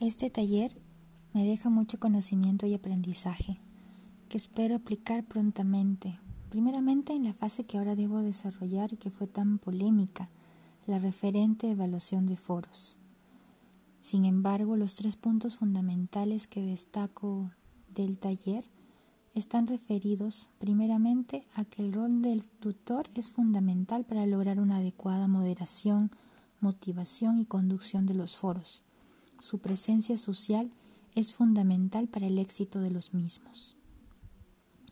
Este taller me deja mucho conocimiento y aprendizaje que espero aplicar prontamente, primeramente en la fase que ahora debo desarrollar y que fue tan polémica, la referente evaluación de foros. Sin embargo, los tres puntos fundamentales que destaco del taller están referidos primeramente a que el rol del tutor es fundamental para lograr una adecuada moderación, motivación y conducción de los foros. Su presencia social es fundamental para el éxito de los mismos.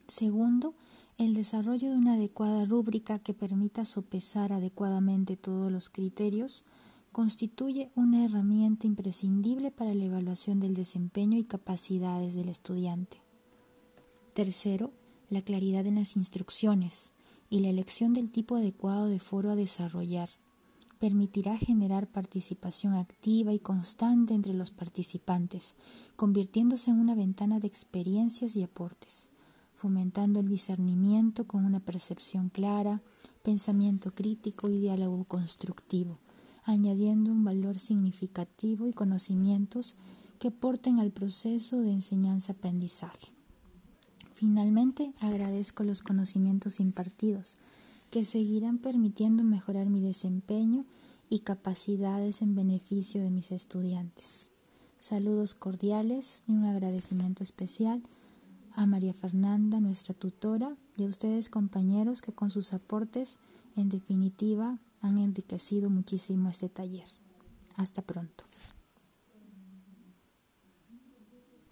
Segundo, el desarrollo de una adecuada rúbrica que permita sopesar adecuadamente todos los criterios constituye una herramienta imprescindible para la evaluación del desempeño y capacidades del estudiante. Tercero, la claridad en las instrucciones y la elección del tipo adecuado de foro a desarrollar permitirá generar participación activa y constante entre los participantes, convirtiéndose en una ventana de experiencias y aportes, fomentando el discernimiento con una percepción clara, pensamiento crítico y diálogo constructivo, añadiendo un valor significativo y conocimientos que aporten al proceso de enseñanza-aprendizaje. Finalmente, agradezco los conocimientos impartidos, que seguirán permitiendo mejorar mi desempeño y capacidades en beneficio de mis estudiantes. Saludos cordiales y un agradecimiento especial a María Fernanda, nuestra tutora, y a ustedes compañeros que con sus aportes, en definitiva, han enriquecido muchísimo este taller. Hasta pronto.